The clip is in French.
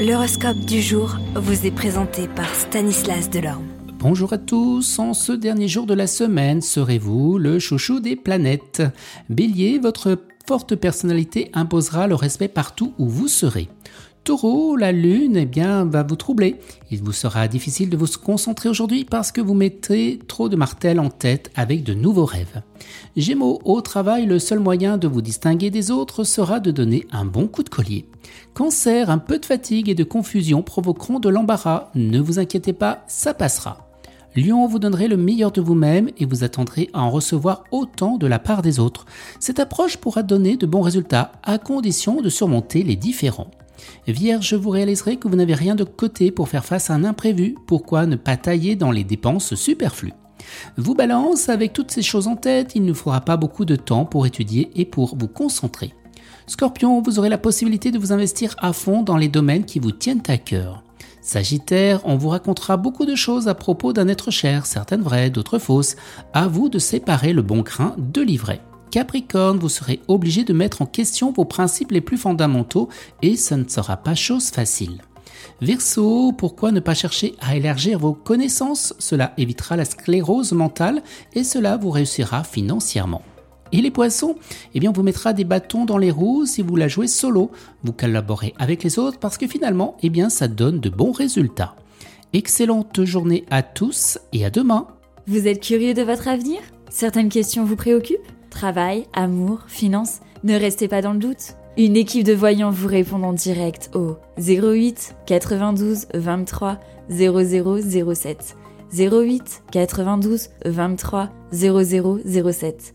L'horoscope du jour vous est présenté par Stanislas Delorme. Bonjour à tous, en ce dernier jour de la semaine, serez-vous le chouchou des planètes? Bélier, votre forte personnalité imposera le respect partout où vous serez. Taureau, la lune eh bien, va vous troubler. Il vous sera difficile de vous concentrer aujourd'hui parce que vous mettez trop de martels en tête avec de nouveaux rêves. Gémeaux, au travail, le seul moyen de vous distinguer des autres sera de donner un bon coup de collier. Cancer, un peu de fatigue et de confusion provoqueront de l'embarras. Ne vous inquiétez pas, ça passera. Lion, vous donnerez le meilleur de vous-même et vous attendrez à en recevoir autant de la part des autres. Cette approche pourra donner de bons résultats à condition de surmonter les différents. Vierge, vous réaliserez que vous n'avez rien de côté pour faire face à un imprévu. Pourquoi ne pas tailler dans les dépenses superflues? Vous balance, avec toutes ces choses en tête, il ne faudra pas beaucoup de temps pour étudier et pour vous concentrer. Scorpion, vous aurez la possibilité de vous investir à fond dans les domaines qui vous tiennent à cœur. Sagittaire, on vous racontera beaucoup de choses à propos d'un être cher, certaines vraies, d'autres fausses. À vous de séparer le bon grain de l'ivraie. Capricorne, vous serez obligé de mettre en question vos principes les plus fondamentaux et ce ne sera pas chose facile. Verseau, pourquoi ne pas chercher à élargir vos connaissances? Cela évitera la sclérose mentale et cela vous réussira financièrement. Et les poissons Eh bien, on vous mettra des bâtons dans les roues si vous la jouez solo. Vous collaborez avec les autres parce que finalement, eh bien, ça donne de bons résultats. Excellente journée à tous et à demain. Vous êtes curieux de votre avenir? Certaines questions vous préoccupent? Travail, amour, finances Ne restez pas dans le doute. Une équipe de voyants vous répond en direct au 08 92 23 0007. 08 92 23 0007.